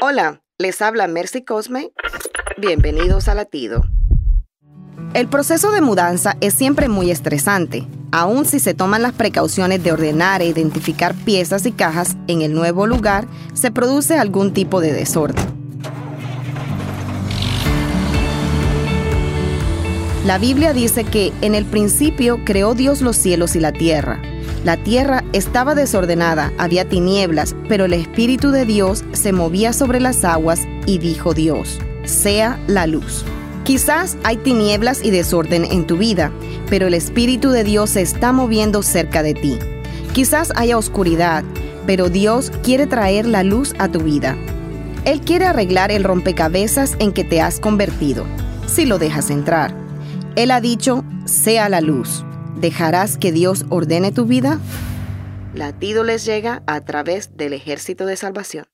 Hola, les habla Mercy Cosme. Bienvenidos a Latido. El proceso de mudanza es siempre muy estresante, aun si se toman las precauciones de ordenar e identificar piezas y cajas en el nuevo lugar, se produce algún tipo de desorden. La Biblia dice que en el principio creó Dios los cielos y la tierra. La tierra estaba desordenada, había tinieblas, pero el Espíritu de Dios se movía sobre las aguas y dijo Dios, sea la luz. Quizás hay tinieblas y desorden en tu vida, pero el Espíritu de Dios se está moviendo cerca de ti. Quizás haya oscuridad, pero Dios quiere traer la luz a tu vida. Él quiere arreglar el rompecabezas en que te has convertido, si lo dejas entrar. Él ha dicho, sea la luz. ¿Dejarás que Dios ordene tu vida? Latido les llega a través del ejército de salvación.